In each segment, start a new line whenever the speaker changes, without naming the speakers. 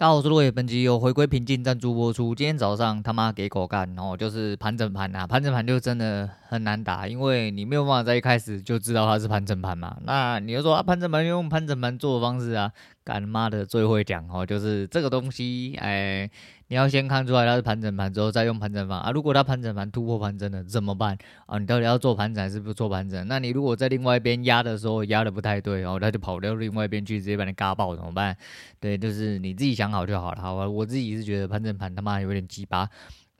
大家好，我是落叶，本集有回归平静赞助播出。今天早上他妈给狗干然后，就是盘整盘啊，盘整盘就真的很难打，因为你没有办法在一开始就知道它是盘整盘嘛。那你就说啊，盘整盘用盘整盘做的方式啊，干妈的最会讲哦，就是这个东西，哎，你要先看出来它是盘整盘之后再用盘整盘啊。如果它盘整盘突破盘整了怎么办啊？你到底要做盘整还是不做盘整？那你如果在另外一边压的时候压的不太对哦，它就跑到另外一边去，直接把你嘎爆怎么办？对，就是你自己想。好就好了，好吧。我自己是觉得盘整盘他妈有点鸡巴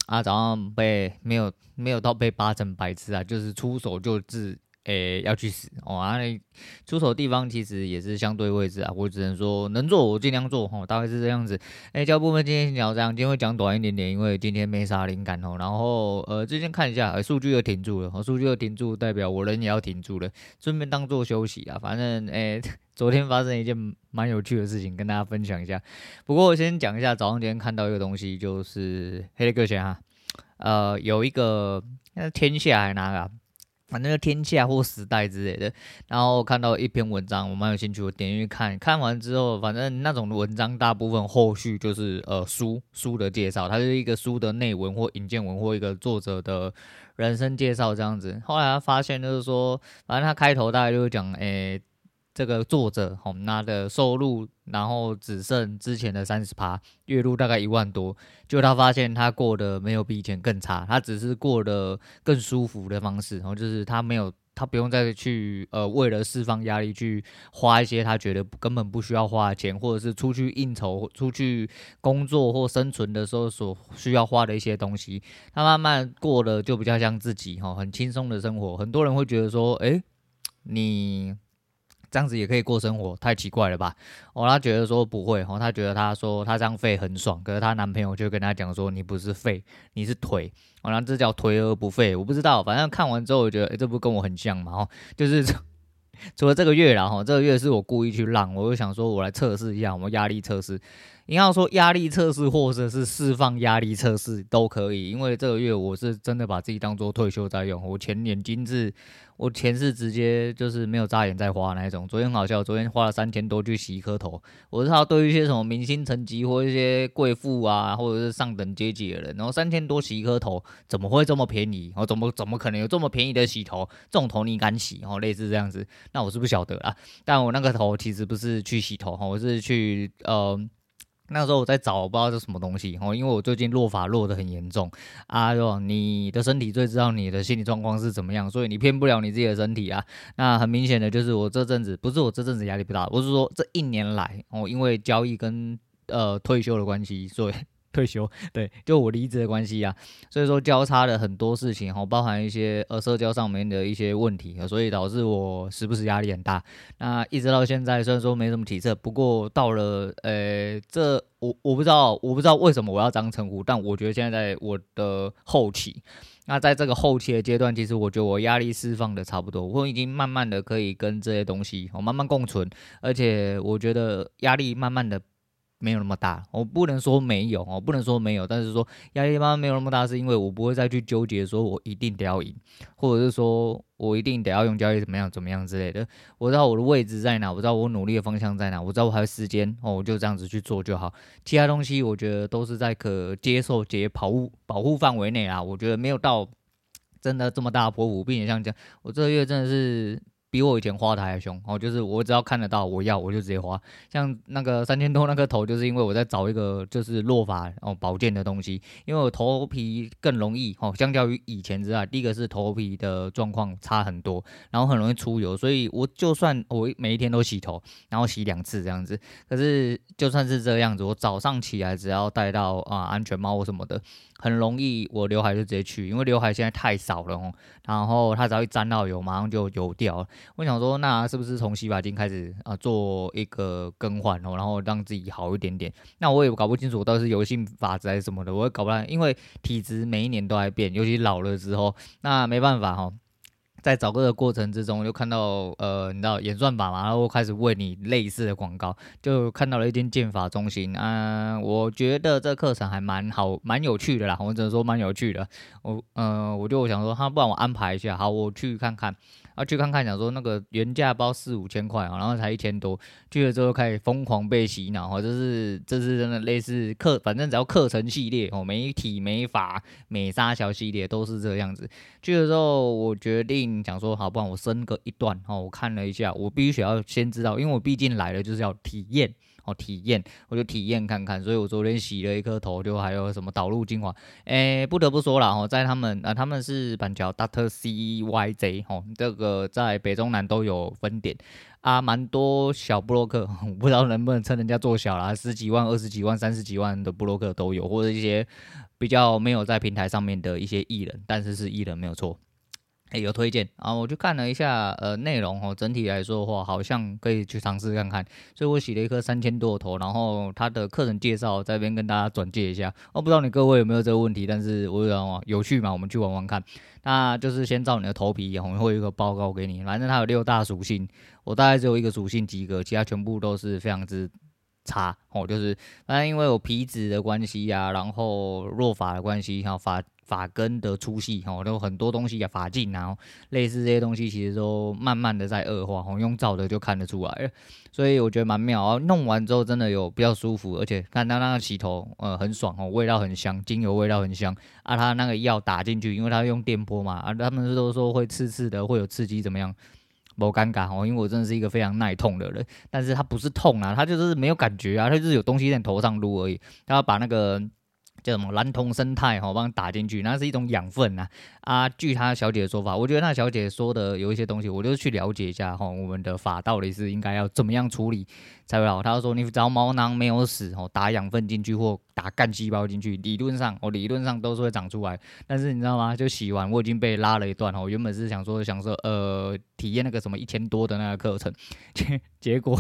啊，早上被没有没有到被扒成白痴啊，就是出手就自。诶、要去死哦！啊，出手地方其实也是相对位置啊，我只能说能做我尽量做哦，大概是这样子。诶、教部分今天聊这样，今天会讲短一点点，因为今天没啥灵感哦。然后呃，最近看一下，数、据又停住了，数据又停住，代表我人也要停住了，顺便当做休息啊。反正诶、昨天发生一件蛮有趣的事情，跟大家分享一下。不过我先讲一下，早上今天看到一个东西，就是黑的个钱哈，呃，有一个那天下还是哪个。反正就天下或时代之类的，然后看到一篇文章，我蛮有兴趣，我点进去看，看完之后，反正那种文章大部分后续就是呃书书的介绍，它是一个书的内文或引荐文或一个作者的人生介绍这样子。后来他发现就是说，反正他开头大概就是讲，诶、这个作者吼，他的收入，然后只剩之前的三十趴，月入大概一万多。就他发现他过得没有比以前更差，他只是过得更舒服的方式。然后就是他没有，他不用再去呃，为了释放压力去花一些他觉得根本不需要花钱，或者是出去应酬、出去工作或生存的时候所需要花的一些东西。他慢慢过得就比较像自己哈，很轻松的生活。很多人会觉得说，诶，你。这样子也可以过生活，太奇怪了吧？哦，她觉得说不会，哦，她觉得她说她这样废很爽，可是她男朋友就跟她讲说，你不是废，你是腿，哦，然后这叫颓而不废，我不知道，反正看完之后我觉得，诶，这不跟我很像嘛？哦，就是 除了这个月啦，哈，这个月是我故意去浪，我就想说我来测试一下，我们压力测试。你要说压力测试或者是释放压力测试都可以，因为这个月我是真的把自己当做退休在用。我钱眼精致，我钱是直接就是没有眨眼在花那一种。昨天好笑，昨天花了三千多去洗一颗头。我知道对于一些什么明星层级或一些贵妇啊，或者是上等阶级的人，然后三千多洗一颗头，怎么会这么便宜？我怎么怎么可能有这么便宜的洗头？这种头你敢洗？哦类似这样子，那我是不晓得啊。但我那个头其实不是去洗头哈，我是去呃。那时候我在找，我不知道是什么东西哦，因为我最近落发落得很严重啊，就你的身体最知道你的心理状况是怎么样，所以你骗不了你自己的身体啊。那很明显的就是我这阵子，不是我这阵子压力不大，我是说这一年来哦，因为交易跟呃退休的关系，所以。退休对，就我离职的关系啊，所以说交叉的很多事情哈，包含一些呃社交上面的一些问题，所以导致我时不时压力很大。那一直到现在，虽然说没什么体测，不过到了呃这我我不知道我不知道为什么我要这样称呼，但我觉得现在在我的后期，那在这个后期的阶段，其实我觉得我压力释放的差不多，我已经慢慢的可以跟这些东西我慢慢共存，而且我觉得压力慢慢的。没有那么大，我不能说没有，我不能说没有，但是说压力慢慢没有那么大，是因为我不会再去纠结说我一定得要赢，或者是说我一定得要用交易怎么样怎么样之类的。我知道我的位置在哪，我知道我努力的方向在哪，我知道我还有时间哦，我就这样子去做就好。其他东西我觉得都是在可接受解保护保护范围内啊，我觉得没有到真的这么大的波幅，并且像这样，我这个月真的是。比我以前花的还凶哦，就是我只要看得到我要我就直接花，像那个三千多那颗头，就是因为我在找一个就是落发哦保健的东西，因为我头皮更容易哦，相较于以前之外，第一个是头皮的状况差很多，然后很容易出油，所以我就算我每一天都洗头，然后洗两次这样子，可是就算是这样子，我早上起来只要戴到啊安全帽或什么的。很容易，我刘海就直接去，因为刘海现在太少了哦。然后它只要一沾到油，马上就油掉了。我想说，那是不是从洗发精开始啊做一个更换哦，然后让自己好一点点？那我也搞不清楚，到底是油性发质还是什么的，我也搞不来，因为体质每一年都在变，尤其老了之后，那没办法哈。在找个的过程之中，就看到呃，你知道演算法嘛，然后开始为你类似的广告，就看到了一间剑法中心啊、呃，我觉得这课程还蛮好，蛮有趣的啦，我只能说蛮有趣的。我呃，我就想说，哈，不然我安排一下，好，我去看看。啊，去看看，讲说那个原价包四五千块啊，然后才一千多，去了之后开始疯狂被洗脑哦，这是这是真的类似课，反正只要课程系列哦，美体美发美纱小系列都是这样子。去了之后，我决定讲说，好，不然我升个一段哦，我看了一下，我必须要先知道，因为我毕竟来了就是要体验。哦，体验，我就体验看看，所以我昨天洗了一颗头，就还有什么导入精华，诶，不得不说了哦，在他们啊，他们是板桥 Doctor CYJ 哦，这个在北中南都有分店。啊，蛮多小部落客，不知道能不能称人家做小啦，十几万、二十几万、三十几万的布洛克都有，或者一些比较没有在平台上面的一些艺人，但是是艺人没有错。诶、有推荐啊！我去看了一下，呃，内容哦，整体来说的话，好像可以去尝试看看。所以我洗了一颗三千多的头，然后他的课程介绍这边跟大家转介一下。我、不知道你各位有没有这个问题，但是我有啊有趣嘛，我们去玩玩看。那就是先照你的头皮，然后会有一个报告给你。反正它有六大属性，我大概只有一个属性及格，其他全部都是非常之差哦。就是那因为我皮脂的关系呀、啊，然后弱发的关系，还有发。发根的粗细哈，都很多东西啊，发径啊，类似这些东西，其实都慢慢的在恶化，用照的就看得出来了，所以我觉得蛮妙啊。弄完之后真的有比较舒服，而且看他那个洗头，呃，很爽哦，味道很香，精油味道很香啊。他那个药打进去，因为他用电波嘛，啊，他们都说会刺刺的，会有刺激，怎么样？不尴尬哦，因为我真的是一个非常耐痛的人，但是他不是痛啊，他就是没有感觉啊，他就是有东西在头上撸而已，他要把那个。叫什么蓝铜生态哈，我帮你打进去，那是一种养分呐。啊，据他小姐的说法，我觉得那小姐说的有一些东西，我就去了解一下哈。我们的法到底是应该要怎么样处理才会好？他说，你只要毛囊没有死哦，打养分进去或打干细胞进去，理论上哦，理论上都是会长出来。但是你知道吗？就洗完我已经被拉了一段哦，原本是想说想说呃体验那个什么一千多的那个课程，结结果。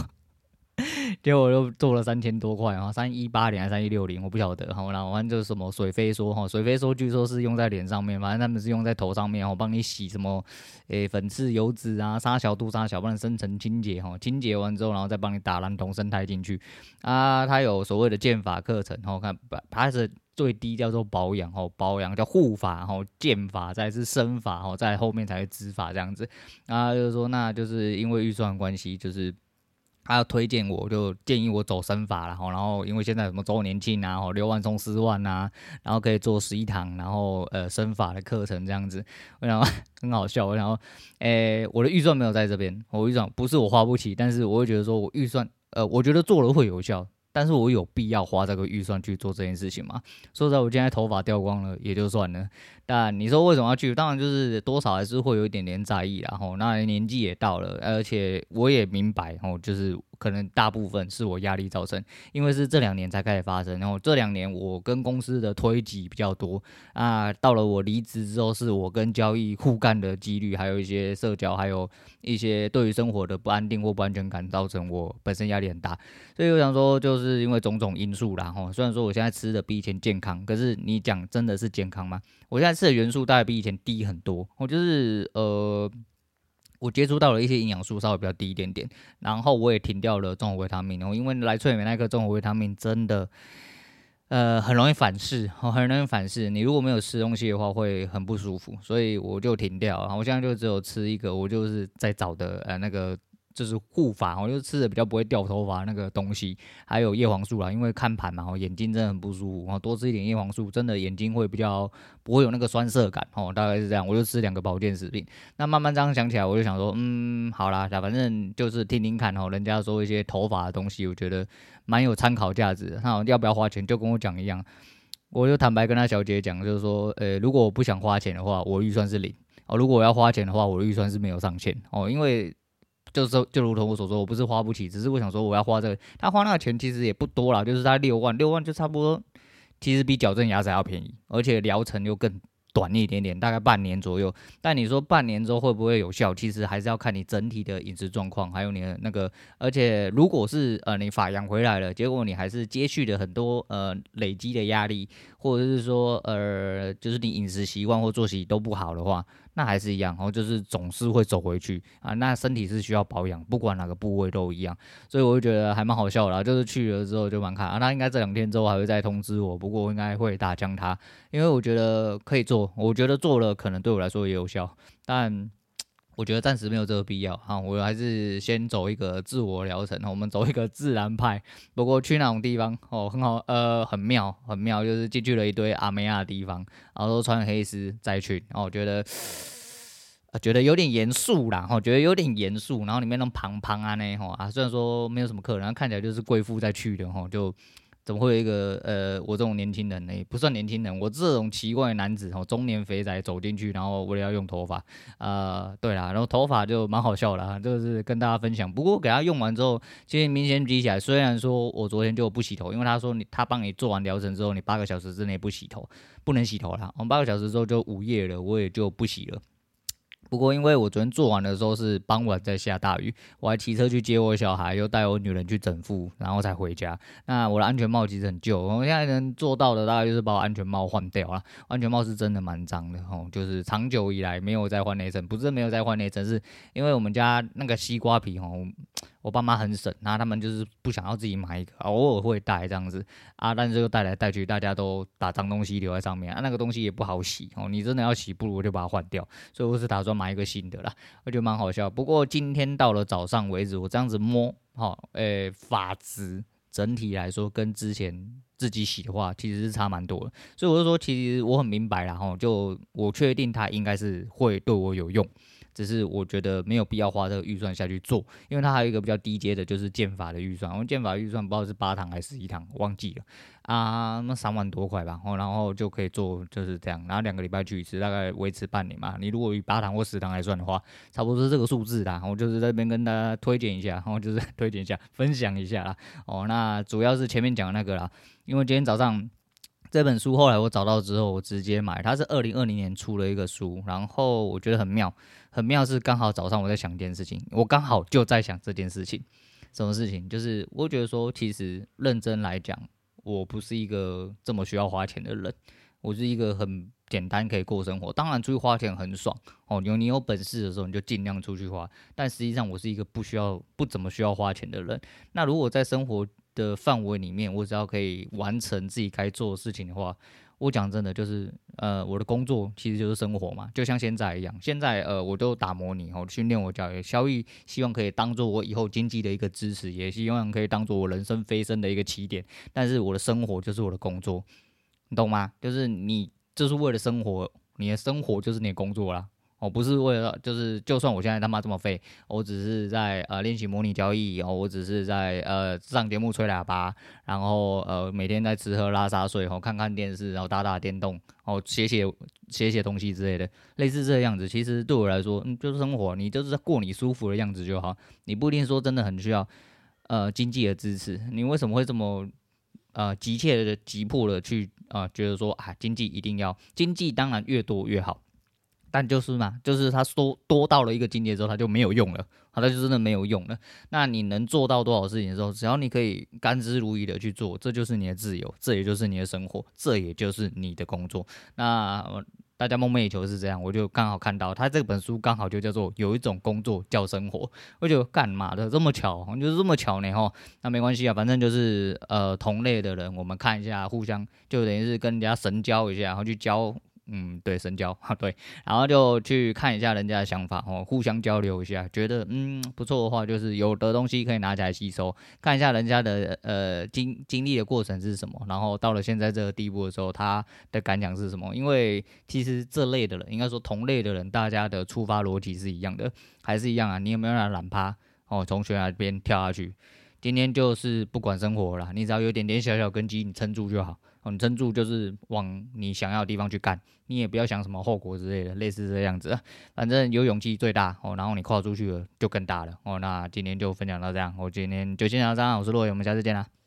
结果又做了三千多块啊，三一八零还是三一六零，我不晓得。然后反正就是什么水飞梭哈，水飞梭据说是用在脸上面，反正他们是用在头上面，我帮你洗什么诶、粉刺油脂啊，杀小肚杀小，帮你深层清洁哈，清洁完之后，然后再帮你打蓝铜生态进去啊。它有所谓的剑法课程，然后看它是最低叫做保养哦，保养叫护发哈，剑法再是生法哦，在后面才是植发这样子。啊，就是说那就是因为预算关系，就是。他要推荐我，就建议我走身法，然后，然后因为现在什么周年庆啊，六万送四万啊，然后可以做十一堂，然后呃身法的课程这样子，然后很好笑，然后，诶，我的预算没有在这边，我预算不是我花不起，但是我会觉得说我预算，呃，我觉得做了会有效。但是我有必要花这个预算去做这件事情吗？说实在，我今天头发掉光了也就算了。但你说为什么要去？当然就是多少还是会有一点点在意，然后那年纪也到了，而且我也明白，哦，就是可能大部分是我压力造成，因为是这两年才开始发生。然后这两年我跟公司的推挤比较多啊，到了我离职之后，是我跟交易互干的几率，还有一些社交，还有一些对于生活的不安定或不安全感，造成我本身压力很大。所以我想说，就是因为种种因素啦，吼。虽然说我现在吃的比以前健康，可是你讲真的是健康吗？我现在吃的元素大概比以前低很多。我就是呃，我接触到了一些营养素稍微比较低一点点，然后我也停掉了综合维他命。然后因为来萃美那颗综合维他命真的呃很容易反噬，很容易反噬。你如果没有吃东西的话，会很不舒服，所以我就停掉。然后我现在就只有吃一个，我就是在找的呃那个。就是护发，我就吃的比较不会掉头发那个东西，还有叶黄素啦，因为看盘嘛，我眼睛真的很不舒服，然后多吃一点叶黄素，真的眼睛会比较不会有那个酸涩感，哦，大概是这样，我就吃两个保健食品。那慢慢这样想起来，我就想说，嗯，好啦，反正就是听听看哦，人家说一些头发的东西，我觉得蛮有参考价值的。那要不要花钱，就跟我讲一样，我就坦白跟他小姐讲，就是说，呃，如果我不想花钱的话，我预算是零哦；如果我要花钱的话，我的预算是没有上限哦，因为。就是就如同我所说，我不是花不起，只是我想说我要花这个。他花那个钱其实也不多啦，就是他六万，六万就差不多，其实比矫正牙齿还要便宜，而且疗程又更短一点点，大概半年左右。但你说半年之后会不会有效？其实还是要看你整体的饮食状况，还有你的那个。而且如果是呃你发养回来了，结果你还是接续了很多呃累积的压力，或者是说呃就是你饮食习惯或作息都不好的话。那还是一样，然后就是总是会走回去啊。那身体是需要保养，不管哪个部位都一样，所以我就觉得还蛮好笑的。就是去了之后就蛮看啊，那应该这两天之后还会再通知我，不过我应该会打枪他，因为我觉得可以做，我觉得做了可能对我来说也有效，但我觉得暂时没有这个必要哈，我还是先走一个自我疗程，我们走一个自然派。不过去那种地方哦，很好，呃，很妙，很妙，就是进去了一堆阿妹啊的地方，然后都穿黑丝再去，然后觉得，呃，觉得有点严肃啦，哈，觉得有点严肃，然后里面那种胖胖啊那哈啊，虽然说没有什么客人，看起来就是贵妇在去的哈，就。怎么会有一个呃，我这种年轻人呢？不算年轻人，我这种奇怪的男子哦，中年肥仔走进去，然后为了要用头发，呃，对啦，然后头发就蛮好笑的哈，这个是跟大家分享。不过给他用完之后，其实明显比起来，虽然说我昨天就不洗头，因为他说你他帮你做完疗程之后，你八个小时之内不洗头，不能洗头啦。我们八个小时之后就午夜了，我也就不洗了。不过，因为我昨天做完的时候是傍晚在下大雨，我还骑车去接我小孩，又带我女人去整复，然后才回家。那我的安全帽其实很旧，我现在能做到的大概就是把我安全帽换掉了。安全帽是真的蛮脏的吼，就是长久以来没有再换内衬，不是没有再换内衬，是因为我们家那个西瓜皮吼。我爸妈很省，然后他们就是不想要自己买一个，偶尔会带这样子啊，但是就带来带去，大家都把脏东西留在上面啊，那个东西也不好洗哦，你真的要洗，不如就把它换掉，所以我是打算买一个新的啦，我觉得蛮好笑。不过今天到了早上为止，我这样子摸，哈，诶，发质整体来说跟之前自己洗的话，其实是差蛮多的，所以我就说，其实我很明白啦，哈，就我确定它应该是会对我有用。只是我觉得没有必要花这个预算下去做，因为它还有一个比较低阶的，就是剑法的预算。我们健发预算不知道是八堂还是十一堂，忘记了啊，那三万多块吧。然后就可以做就是这样，然后两个礼拜去一次，大概维持半年嘛。你如果以八堂或十堂来算的话，差不多是这个数字啦。我就是这边跟大家推荐一下，然后就是 推荐一下，分享一下啦。哦，那主要是前面讲的那个啦，因为今天早上。这本书后来我找到之后，我直接买。它是二零二零年出了一个书，然后我觉得很妙，很妙是刚好早上我在想一件事情，我刚好就在想这件事情，什么事情？就是我觉得说，其实认真来讲，我不是一个这么需要花钱的人，我是一个很简单可以过生活。当然出去花钱很爽哦，有你有本事的时候你就尽量出去花，但实际上我是一个不需要、不怎么需要花钱的人。那如果在生活的范围里面，我只要可以完成自己该做的事情的话，我讲真的就是，呃，我的工作其实就是生活嘛，就像现在一样。现在呃，我都打磨你，我训练我教育交易，希望可以当做我以后经济的一个支持，也希望可以当做我人生飞升的一个起点。但是我的生活就是我的工作，你懂吗？就是你就是为了生活，你的生活就是你的工作啦。我不是为了，就是就算我现在他妈这么废，我只是在呃练习模拟交易，哦，我只是在呃上节目吹喇叭，然后呃每天在吃喝拉撒睡，哦看看电视，然后打打电动，哦写写写写东西之类的，类似这样子。其实对我来说，嗯，就是生活，你就是过你舒服的样子就好，你不一定说真的很需要呃经济的支持。你为什么会这么呃急切的急迫的去啊、呃、觉得说啊经济一定要经济当然越多越好。但就是嘛，就是它多多到了一个境界之后，它就没有用了，它就真的没有用了。那你能做到多少事情的时候，只要你可以甘之如饴的去做，这就是你的自由，这也就是你的生活，这也就是你的工作。那大家梦寐以求是这样，我就刚好看到他这本书刚好就叫做有一种工作叫生活，我就干嘛的这么巧，就是这么巧呢哈。那没关系啊，反正就是呃同类的人，我们看一下，互相就等于是跟人家神交一下，然后去交。嗯，对，深交哈，对，然后就去看一下人家的想法哦，互相交流一下，觉得嗯不错的话，就是有的东西可以拿起来吸收，看一下人家的呃经经历的过程是什么，然后到了现在这个地步的时候，他的感想是什么？因为其实这类的人，应该说同类的人，大家的出发逻辑是一样的，还是一样啊？你有没有让他懒趴哦，从悬崖边跳下去？今天就是不管生活了，你只要有点点小小根基，你撑住就好。你撑住，就是往你想要的地方去干，你也不要想什么后果之类的，类似这样子。反正有勇气最大哦，然后你跨出去了就更大了哦。那今天就分享到这样，我今天就先聊到这样，我是洛伟，我们下次见啦。